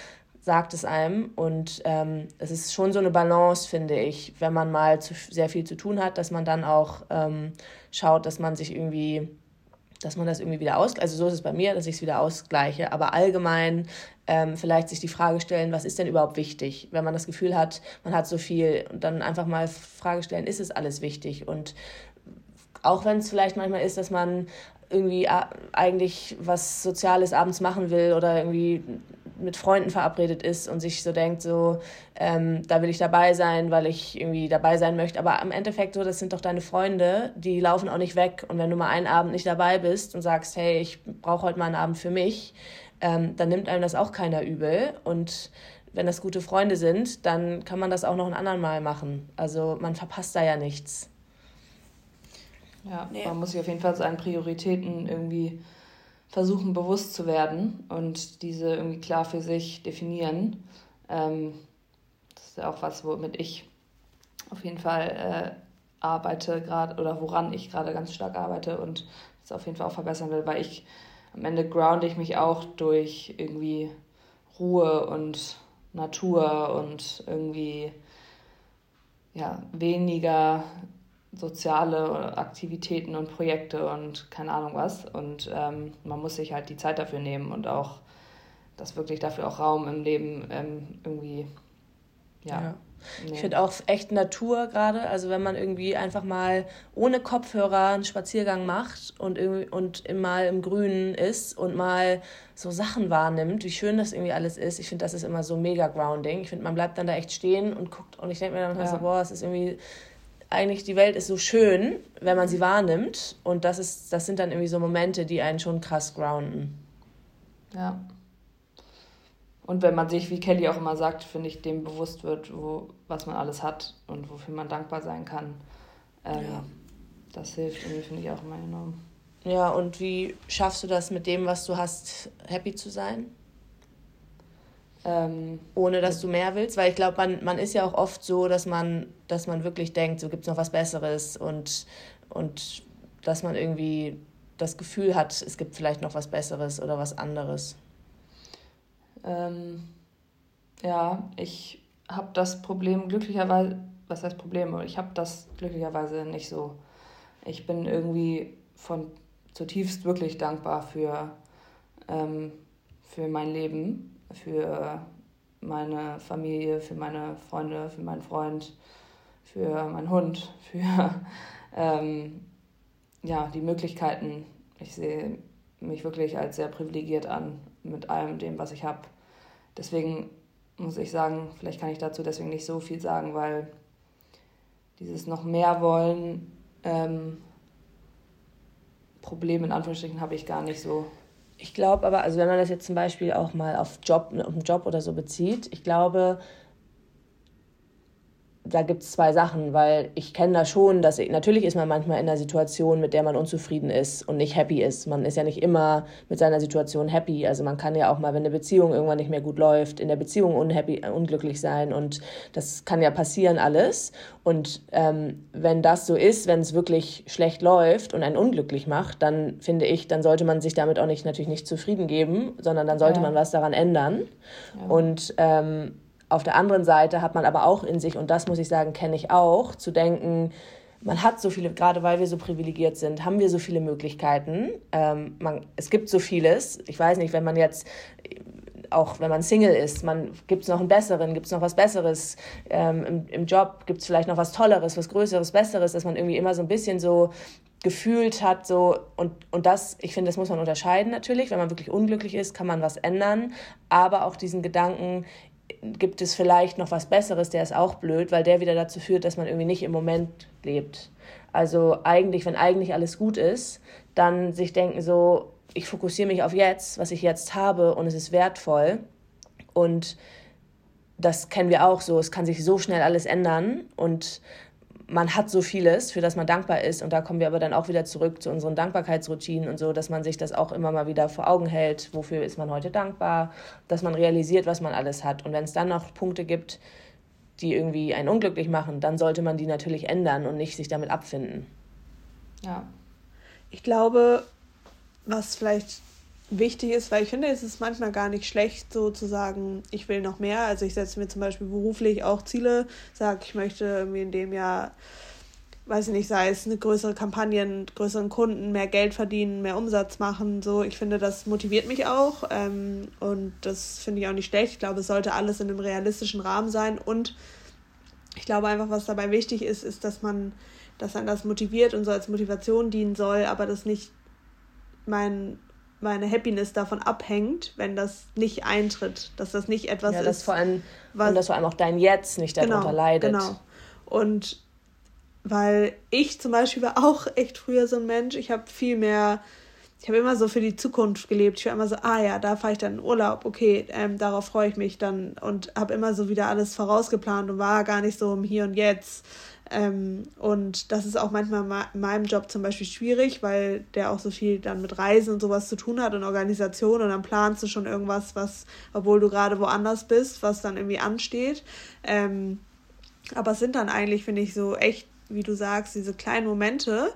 sagt es einem und ähm, es ist schon so eine Balance, finde ich, wenn man mal zu, sehr viel zu tun hat, dass man dann auch ähm, schaut, dass man sich irgendwie dass man das irgendwie wieder ausgleicht. Also so ist es bei mir, dass ich es wieder ausgleiche. Aber allgemein ähm, vielleicht sich die Frage stellen, was ist denn überhaupt wichtig? Wenn man das Gefühl hat, man hat so viel und dann einfach mal Frage stellen, ist es alles wichtig? Und auch wenn es vielleicht manchmal ist, dass man irgendwie eigentlich was Soziales abends machen will oder irgendwie mit Freunden verabredet ist und sich so denkt, so, ähm, da will ich dabei sein, weil ich irgendwie dabei sein möchte. Aber im Endeffekt so, das sind doch deine Freunde, die laufen auch nicht weg. Und wenn du mal einen Abend nicht dabei bist und sagst, hey, ich brauche heute mal einen Abend für mich, ähm, dann nimmt einem das auch keiner übel. Und wenn das gute Freunde sind, dann kann man das auch noch ein anderen Mal machen. Also man verpasst da ja nichts. Ja, nee. man muss sich auf jeden Fall seinen Prioritäten irgendwie versuchen bewusst zu werden und diese irgendwie klar für sich definieren. Ähm, das ist ja auch was, womit ich auf jeden Fall äh, arbeite gerade oder woran ich gerade ganz stark arbeite und das auf jeden Fall auch verbessern will, weil ich am Ende grounde ich mich auch durch irgendwie Ruhe und Natur und irgendwie ja, weniger soziale Aktivitäten und Projekte und keine Ahnung was. Und ähm, man muss sich halt die Zeit dafür nehmen und auch, dass wirklich dafür auch Raum im Leben ähm, irgendwie, ja. ja. Nee. Ich finde auch echt Natur gerade, also wenn man irgendwie einfach mal ohne Kopfhörer einen Spaziergang macht und, irgendwie, und mal im Grünen ist und mal so Sachen wahrnimmt, wie schön das irgendwie alles ist. Ich finde, das ist immer so mega grounding. Ich finde, man bleibt dann da echt stehen und guckt und ich denke mir dann ja. so, boah, es ist irgendwie eigentlich die Welt ist so schön, wenn man sie wahrnimmt und das ist das sind dann irgendwie so Momente, die einen schon krass grounden. Ja. Und wenn man sich, wie Kelly auch immer sagt, finde ich, dem bewusst wird, wo, was man alles hat und wofür man dankbar sein kann, ähm, ja. das hilft irgendwie, finde ich auch immer enorm. Ja, und wie schaffst du das mit dem, was du hast, happy zu sein? Ähm, Ohne dass du mehr willst? Weil ich glaube, man, man ist ja auch oft so, dass man, dass man wirklich denkt, so gibt es noch was Besseres und, und dass man irgendwie das Gefühl hat, es gibt vielleicht noch was Besseres oder was anderes. Ähm, ja, ich habe das Problem glücklicherweise, was heißt Problem, ich habe das glücklicherweise nicht so. Ich bin irgendwie von zutiefst wirklich dankbar für, ähm, für mein Leben, für meine Familie, für meine Freunde, für meinen Freund, für meinen Hund, für ähm, ja, die Möglichkeiten. Ich sehe mich wirklich als sehr privilegiert an mit allem dem, was ich habe. Deswegen muss ich sagen, vielleicht kann ich dazu deswegen nicht so viel sagen, weil dieses noch mehr wollen, ähm, Problem in Anführungsstrichen habe ich gar nicht so. Ich glaube aber, also wenn man das jetzt zum Beispiel auch mal auf Job, auf einen Job oder so bezieht, ich glaube, da gibt es zwei Sachen, weil ich kenne da schon, dass ich, natürlich ist man manchmal in einer Situation, mit der man unzufrieden ist und nicht happy ist. Man ist ja nicht immer mit seiner Situation happy. Also man kann ja auch mal, wenn eine Beziehung irgendwann nicht mehr gut läuft, in der Beziehung unhappy, unglücklich sein und das kann ja passieren alles. Und ähm, wenn das so ist, wenn es wirklich schlecht läuft und einen unglücklich macht, dann finde ich, dann sollte man sich damit auch nicht natürlich nicht zufrieden geben, sondern dann sollte ja. man was daran ändern. Ja. Und ähm, auf der anderen Seite hat man aber auch in sich, und das muss ich sagen, kenne ich auch, zu denken, man hat so viele, gerade weil wir so privilegiert sind, haben wir so viele Möglichkeiten. Ähm, man, es gibt so vieles. Ich weiß nicht, wenn man jetzt auch wenn man Single ist, gibt es noch einen besseren, gibt es noch was Besseres ähm, im, im Job, gibt es vielleicht noch was Tolleres, was Größeres, Besseres, dass man irgendwie immer so ein bisschen so gefühlt hat, so und, und das, ich finde, das muss man unterscheiden natürlich. Wenn man wirklich unglücklich ist, kann man was ändern, aber auch diesen Gedanken, gibt es vielleicht noch was Besseres, der ist auch blöd, weil der wieder dazu führt, dass man irgendwie nicht im Moment lebt. Also eigentlich, wenn eigentlich alles gut ist, dann sich denken so, ich fokussiere mich auf jetzt, was ich jetzt habe und es ist wertvoll. Und das kennen wir auch so, es kann sich so schnell alles ändern und man hat so vieles, für das man dankbar ist. Und da kommen wir aber dann auch wieder zurück zu unseren Dankbarkeitsroutinen und so, dass man sich das auch immer mal wieder vor Augen hält. Wofür ist man heute dankbar? Dass man realisiert, was man alles hat. Und wenn es dann noch Punkte gibt, die irgendwie einen unglücklich machen, dann sollte man die natürlich ändern und nicht sich damit abfinden. Ja. Ich glaube, was vielleicht wichtig ist, weil ich finde, es ist manchmal gar nicht schlecht, so zu sagen, ich will noch mehr. Also ich setze mir zum Beispiel beruflich auch Ziele, sage, ich möchte irgendwie in dem Jahr, weiß ich nicht, sei es eine größere Kampagne, größeren Kunden, mehr Geld verdienen, mehr Umsatz machen. So, ich finde, das motiviert mich auch ähm, und das finde ich auch nicht schlecht. Ich glaube, es sollte alles in einem realistischen Rahmen sein und ich glaube einfach, was dabei wichtig ist, ist, dass man, dass man das motiviert und so als Motivation dienen soll, aber das nicht mein meine Happiness davon abhängt, wenn das nicht eintritt, dass das nicht etwas ja, ist. Vor allem, was, und dass vor allem auch dein Jetzt nicht darunter genau, leidet. Genau. Und weil ich zum Beispiel war auch echt früher so ein Mensch, ich habe viel mehr, ich habe immer so für die Zukunft gelebt. Ich war immer so, ah ja, da fahre ich dann in Urlaub, okay, ähm, darauf freue ich mich dann und habe immer so wieder alles vorausgeplant und war gar nicht so im Hier und Jetzt. Ähm, und das ist auch manchmal in meinem Job zum Beispiel schwierig, weil der auch so viel dann mit Reisen und sowas zu tun hat und Organisation und dann planst du schon irgendwas, was, obwohl du gerade woanders bist, was dann irgendwie ansteht. Ähm, aber es sind dann eigentlich, finde ich, so echt, wie du sagst, diese kleinen Momente,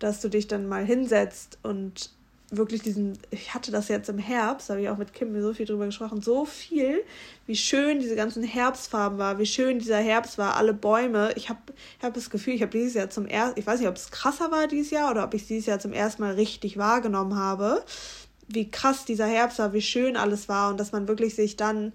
dass du dich dann mal hinsetzt und wirklich diesen, ich hatte das jetzt im Herbst, habe ich auch mit Kim so viel drüber gesprochen, so viel, wie schön diese ganzen Herbstfarben war, wie schön dieser Herbst war, alle Bäume. Ich habe ich hab das Gefühl, ich habe dieses Jahr zum ersten, ich weiß nicht, ob es krasser war dieses Jahr oder ob ich dieses Jahr zum ersten Mal richtig wahrgenommen habe, wie krass dieser Herbst war, wie schön alles war und dass man wirklich sich dann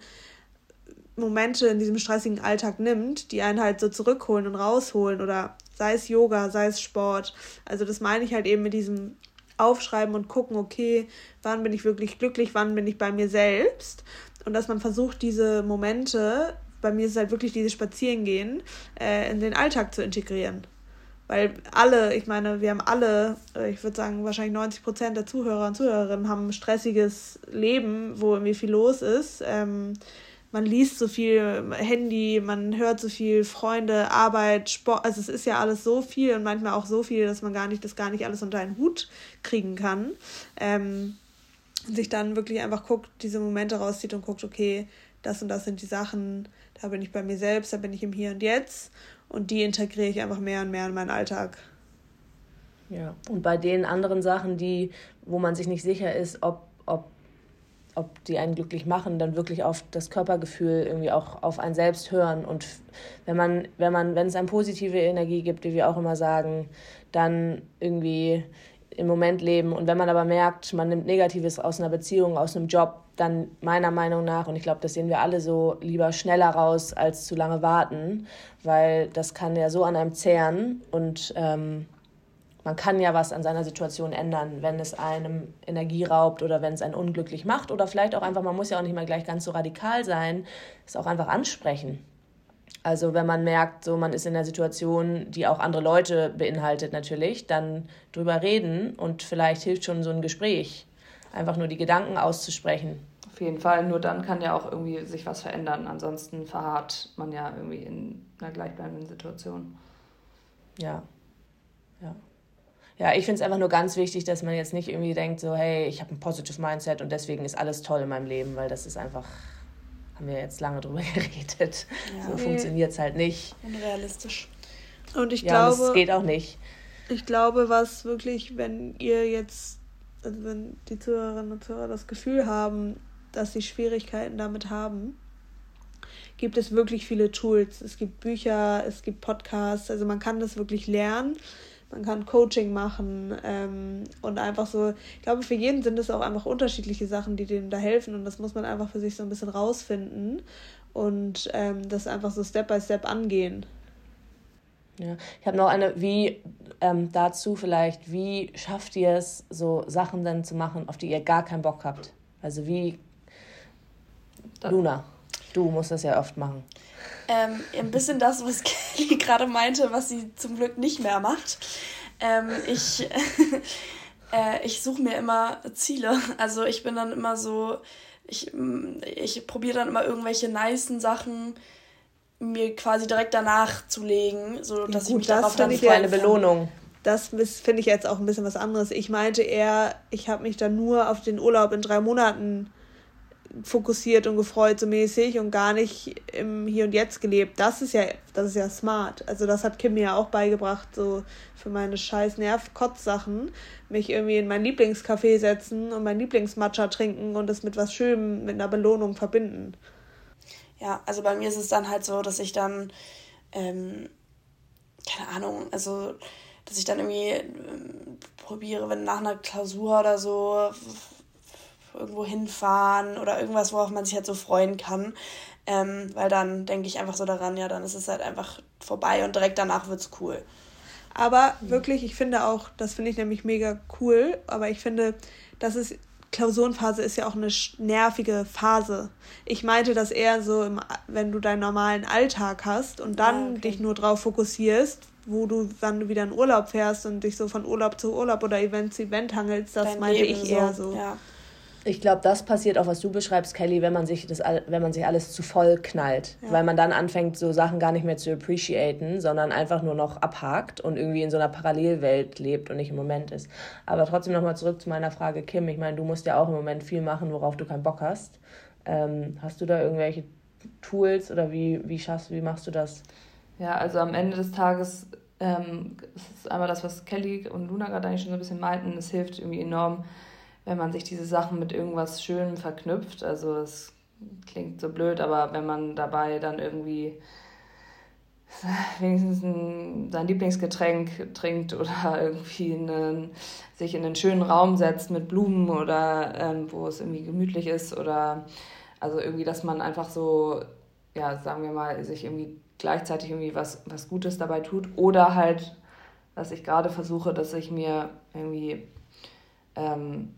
Momente in diesem stressigen Alltag nimmt, die einen halt so zurückholen und rausholen oder sei es Yoga, sei es Sport. Also das meine ich halt eben mit diesem Aufschreiben und gucken, okay, wann bin ich wirklich glücklich, wann bin ich bei mir selbst. Und dass man versucht, diese Momente, bei mir ist es halt wirklich dieses Spazierengehen, äh, in den Alltag zu integrieren. Weil alle, ich meine, wir haben alle, äh, ich würde sagen, wahrscheinlich 90 Prozent der Zuhörer und Zuhörerinnen haben ein stressiges Leben, wo irgendwie viel los ist. Ähm, man liest so viel Handy, man hört so viel Freunde, Arbeit, Sport, also es ist ja alles so viel und manchmal auch so viel, dass man gar nicht, das gar nicht alles unter einen Hut kriegen kann. Ähm, und sich dann wirklich einfach guckt, diese Momente rauszieht und guckt, okay, das und das sind die Sachen, da bin ich bei mir selbst, da bin ich im Hier und Jetzt und die integriere ich einfach mehr und mehr in meinen Alltag. Ja, und bei den anderen Sachen, die, wo man sich nicht sicher ist, ob, ob ob die einen glücklich machen, dann wirklich auf das Körpergefühl irgendwie auch auf einen selbst hören. Und wenn man, wenn man, wenn es eine positive Energie gibt, wie wir auch immer sagen, dann irgendwie im Moment leben. Und wenn man aber merkt, man nimmt Negatives aus einer Beziehung, aus einem Job, dann meiner Meinung nach, und ich glaube, das sehen wir alle so, lieber schneller raus, als zu lange warten, weil das kann ja so an einem zehren und ähm, man kann ja was an seiner Situation ändern, wenn es einem Energie raubt oder wenn es einen unglücklich macht oder vielleicht auch einfach, man muss ja auch nicht mal gleich ganz so radikal sein, es auch einfach ansprechen. Also wenn man merkt, so man ist in einer Situation, die auch andere Leute beinhaltet natürlich, dann drüber reden und vielleicht hilft schon so ein Gespräch, einfach nur die Gedanken auszusprechen. Auf jeden Fall, nur dann kann ja auch irgendwie sich was verändern. Ansonsten verharrt man ja irgendwie in einer gleichbleibenden Situation. Ja, ja ja, ich finde es einfach nur ganz wichtig, dass man jetzt nicht irgendwie denkt, so, hey, ich habe ein positive Mindset und deswegen ist alles toll in meinem Leben, weil das ist einfach, haben wir jetzt lange drüber geredet. Ja, so nee. funktioniert es halt nicht. Unrealistisch. Und ich ja, glaube. Es geht auch nicht. Ich glaube, was wirklich, wenn ihr jetzt, also wenn die Zuhörerinnen und Zuhörer das Gefühl haben, dass sie Schwierigkeiten damit haben, gibt es wirklich viele Tools. Es gibt Bücher, es gibt Podcasts, also man kann das wirklich lernen man kann Coaching machen ähm, und einfach so, ich glaube, für jeden sind es auch einfach unterschiedliche Sachen, die denen da helfen und das muss man einfach für sich so ein bisschen rausfinden und ähm, das einfach so Step by Step angehen. Ja, ich habe noch eine, wie ähm, dazu vielleicht, wie schafft ihr es, so Sachen dann zu machen, auf die ihr gar keinen Bock habt? Also wie, Luna, du musst das ja oft machen. Ähm, ein bisschen das, was Kelly gerade meinte, was sie zum Glück nicht mehr macht. Ähm, ich äh, ich suche mir immer Ziele. Also ich bin dann immer so, ich, ich probiere dann immer irgendwelche nicen Sachen mir quasi direkt danach zu legen, so dass ja, gut, ich mich darauf dann freue. eine Belohnung. Das finde ich jetzt auch ein bisschen was anderes. Ich meinte eher, ich habe mich dann nur auf den Urlaub in drei Monaten fokussiert und gefreut so mäßig und gar nicht im Hier und Jetzt gelebt. Das ist ja, das ist ja smart. Also das hat Kim mir ja auch beigebracht, so für meine scheiß Nerv-Kotz-Sachen, mich irgendwie in mein Lieblingscafé setzen und mein Lieblingsmatcha trinken und das mit was Schönem, mit einer Belohnung verbinden. Ja, also bei mir ist es dann halt so, dass ich dann, ähm, keine Ahnung, also dass ich dann irgendwie ähm, probiere, wenn nach einer Klausur oder so irgendwo hinfahren oder irgendwas, worauf man sich halt so freuen kann. Ähm, weil dann denke ich einfach so daran, ja, dann ist es halt einfach vorbei und direkt danach wird es cool. Aber wirklich, ich finde auch, das finde ich nämlich mega cool, aber ich finde, das ist, Klausurenphase ist ja auch eine nervige Phase. Ich meinte das eher so, im, wenn du deinen normalen Alltag hast und dann ja, okay. dich nur drauf fokussierst, wo du, wann du wieder in Urlaub fährst und dich so von Urlaub zu Urlaub oder Event zu Event hangelst, das Dein meinte Leben ich eher so. Ja. Ich glaube, das passiert auch, was du beschreibst, Kelly, wenn man sich das, wenn man sich alles zu voll knallt, ja. weil man dann anfängt, so Sachen gar nicht mehr zu appreciaten, sondern einfach nur noch abhakt und irgendwie in so einer Parallelwelt lebt und nicht im Moment ist. Aber trotzdem nochmal zurück zu meiner Frage, Kim. Ich meine, du musst ja auch im Moment viel machen, worauf du keinen Bock hast. Ähm, hast du da irgendwelche Tools oder wie, wie schaffst wie machst du das? Ja, also am Ende des Tages ähm, ist einmal das, was Kelly und Luna gerade eigentlich schon so ein bisschen meinten, es hilft irgendwie enorm, wenn man sich diese Sachen mit irgendwas Schönem verknüpft. Also es klingt so blöd, aber wenn man dabei dann irgendwie wenigstens ein, sein Lieblingsgetränk trinkt oder irgendwie einen, sich in einen schönen Raum setzt mit Blumen oder ähm, wo es irgendwie gemütlich ist oder also irgendwie, dass man einfach so, ja, sagen wir mal, sich irgendwie gleichzeitig irgendwie was, was Gutes dabei tut oder halt, was ich gerade versuche, dass ich mir irgendwie ähm,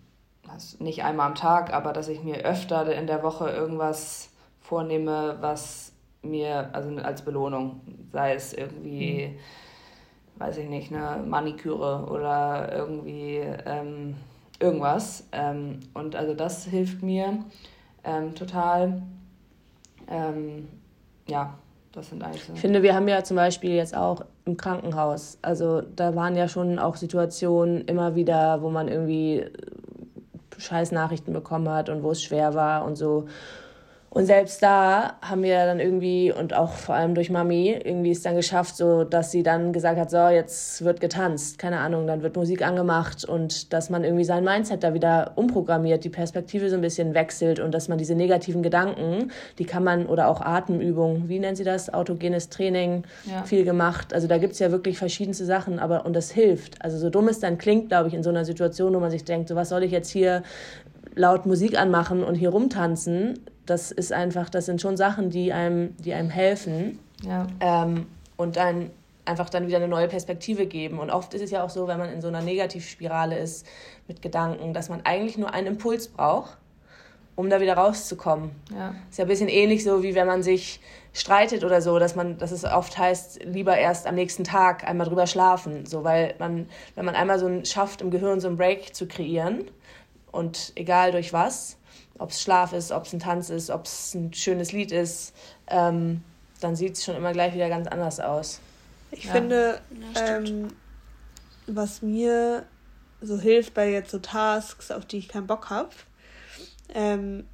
nicht einmal am Tag, aber dass ich mir öfter in der Woche irgendwas vornehme, was mir, also als Belohnung, sei es irgendwie, mhm. weiß ich nicht, eine Maniküre oder irgendwie ähm, irgendwas. Ähm, und also das hilft mir ähm, total. Ähm, ja, das sind eigentlich so. Ich finde, wir haben ja zum Beispiel jetzt auch im Krankenhaus, also da waren ja schon auch Situationen immer wieder, wo man irgendwie scheiß Nachrichten bekommen hat und wo es schwer war und so. Und selbst da haben wir dann irgendwie und auch vor allem durch Mami irgendwie es dann geschafft, so dass sie dann gesagt hat, so jetzt wird getanzt, keine Ahnung, dann wird Musik angemacht und dass man irgendwie sein Mindset da wieder umprogrammiert, die Perspektive so ein bisschen wechselt und dass man diese negativen Gedanken, die kann man oder auch Atemübungen, wie nennen sie das, autogenes Training, ja. viel gemacht. Also da gibt's ja wirklich verschiedenste Sachen, aber und das hilft. Also so dumm es dann klingt, glaube ich, in so einer Situation, wo man sich denkt, so was soll ich jetzt hier laut Musik anmachen und hier rumtanzen das ist einfach, das sind schon Sachen, die einem, die einem helfen ja. ähm, und dann einfach dann wieder eine neue Perspektive geben. Und oft ist es ja auch so, wenn man in so einer Negativspirale ist mit Gedanken, dass man eigentlich nur einen Impuls braucht, um da wieder rauszukommen. Ja. Ist ja ein bisschen ähnlich so, wie wenn man sich streitet oder so, dass man, dass es oft heißt, lieber erst am nächsten Tag einmal drüber schlafen. So, weil man, wenn man einmal so ein, schafft, im Gehirn so einen Break zu kreieren, und egal durch was, ob es Schlaf ist, ob es ein Tanz ist, ob es ein schönes Lied ist, ähm, dann sieht es schon immer gleich wieder ganz anders aus. Ich ja. finde, ja, ähm, was mir so hilft bei jetzt so Tasks, auf die ich keinen Bock habe, ähm,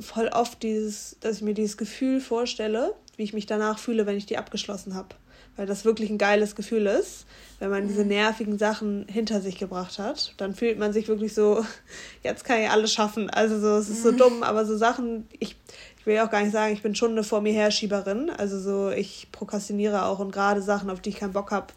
voll oft dieses, dass ich mir dieses Gefühl vorstelle, wie ich mich danach fühle, wenn ich die abgeschlossen habe weil das wirklich ein geiles Gefühl ist, wenn man diese mhm. nervigen Sachen hinter sich gebracht hat. Dann fühlt man sich wirklich so, jetzt kann ich alles schaffen. Also so, es ist so mhm. dumm, aber so Sachen, ich, ich will ja auch gar nicht sagen, ich bin schon eine vor mir Herschieberin. Also so, ich prokrastiniere auch und gerade Sachen, auf die ich keinen Bock habe,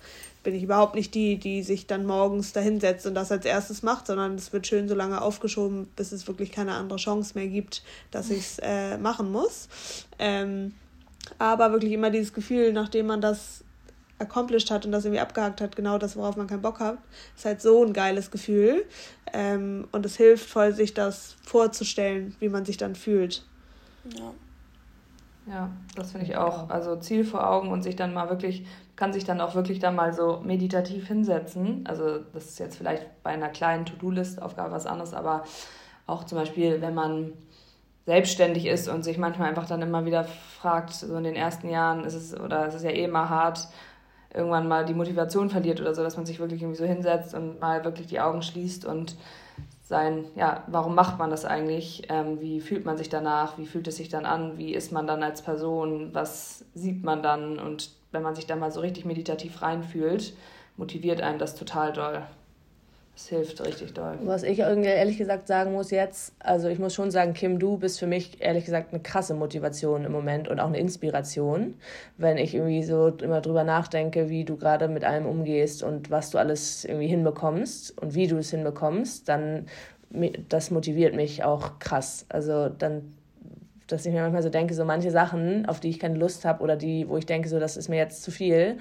bin ich überhaupt nicht die, die sich dann morgens dahinsetzt und das als erstes macht, sondern es wird schön so lange aufgeschoben, bis es wirklich keine andere Chance mehr gibt, dass ich es äh, machen muss. Ähm, aber wirklich immer dieses Gefühl, nachdem man das accomplished hat und das irgendwie abgehakt hat, genau das, worauf man keinen Bock hat, ist halt so ein geiles Gefühl. Ähm, und es hilft voll, sich das vorzustellen, wie man sich dann fühlt. Ja. Ja, das finde ich auch. Also Ziel vor Augen und sich dann mal wirklich, kann sich dann auch wirklich dann mal so meditativ hinsetzen. Also das ist jetzt vielleicht bei einer kleinen To-Do-List-Aufgabe was anderes, aber auch zum Beispiel, wenn man selbstständig ist und sich manchmal einfach dann immer wieder fragt, so in den ersten Jahren ist es, oder es ist ja eh immer hart, irgendwann mal die Motivation verliert oder so, dass man sich wirklich irgendwie so hinsetzt und mal wirklich die Augen schließt und sein, ja, warum macht man das eigentlich? Ähm, wie fühlt man sich danach? Wie fühlt es sich dann an? Wie ist man dann als Person? Was sieht man dann? Und wenn man sich da mal so richtig meditativ reinfühlt, motiviert einen das total doll. Das hilft richtig doll. Was ich ehrlich gesagt sagen muss jetzt, also ich muss schon sagen, Kim, du bist für mich ehrlich gesagt eine krasse Motivation im Moment und auch eine Inspiration, wenn ich irgendwie so immer drüber nachdenke, wie du gerade mit allem umgehst und was du alles irgendwie hinbekommst und wie du es hinbekommst, dann das motiviert mich auch krass. Also dann dass ich mir manchmal so denke, so manche Sachen, auf die ich keine Lust habe oder die, wo ich denke, so das ist mir jetzt zu viel,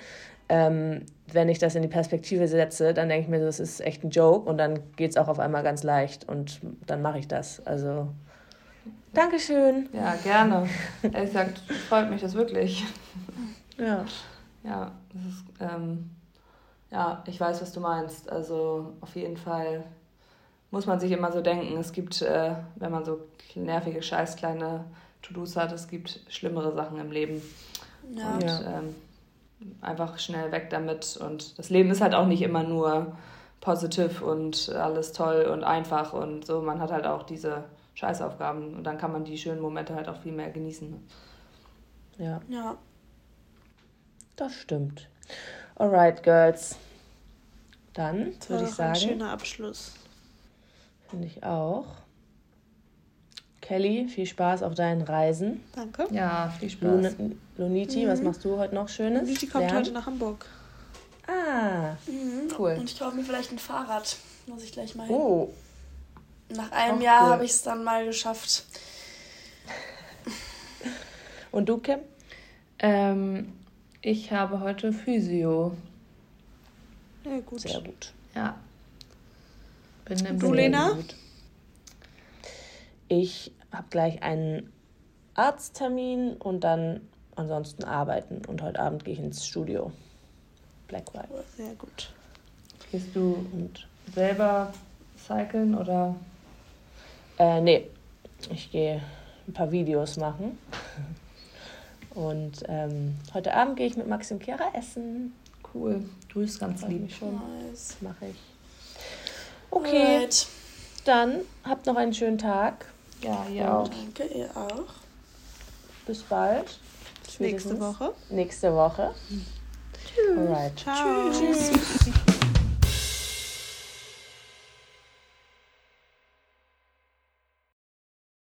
ähm, wenn ich das in die Perspektive setze, dann denke ich mir, das ist echt ein Joke und dann geht es auch auf einmal ganz leicht und dann mache ich das. Also, Dankeschön. Ja, gerne. Ehrlich gesagt, freut mich das wirklich. Ja. Ja, das ist, ähm, ja, ich weiß, was du meinst. Also auf jeden Fall muss man sich immer so denken, es gibt, äh, wenn man so nervige, scheiß kleine To-Dos hat, es gibt schlimmere Sachen im Leben. Ja. Und ähm, einfach schnell weg damit. Und das Leben ist halt auch nicht immer nur positiv und alles toll und einfach und so. Man hat halt auch diese Scheißaufgaben und dann kann man die schönen Momente halt auch viel mehr genießen. Ja, Ja. das stimmt. Alright, Girls. Dann würde ich doch ein sagen, schöner Abschluss. finde ich auch. Kelly, viel Spaß auf deinen Reisen. Danke. Ja, viel Spaß. Lun Luniti, was machst du heute noch Schönes? Luigi kommt Lernen? heute nach Hamburg. Ah, Mhm. Cool. Und ich kaufe mir vielleicht ein Fahrrad. Muss ich gleich mal hin. oh. Nach einem Auch Jahr cool. habe ich es dann mal geschafft. Und du, Kim? Ähm, ich habe heute Physio. Ja, gut. Sehr gut. Ja. Bin im Du, Sehr Lena? gut. Ich habe gleich einen Arzttermin und dann ansonsten arbeiten. Und heute Abend gehe ich ins Studio. Black White. Sehr gut. Gehst du Und selber cyclen oder? äh, nee, ich gehe ein paar Videos machen. Und ähm, heute Abend gehe ich mit Maxi und Chiara essen. Cool. Grüß ganz lieb. schon. Nice. Mache ich. Okay, Alright. dann habt noch einen schönen Tag. Ja, ja auch. Danke, ihr auch. Bis bald. Nächste Woche. Nächste Woche. Alright. Ciao. Tschüss.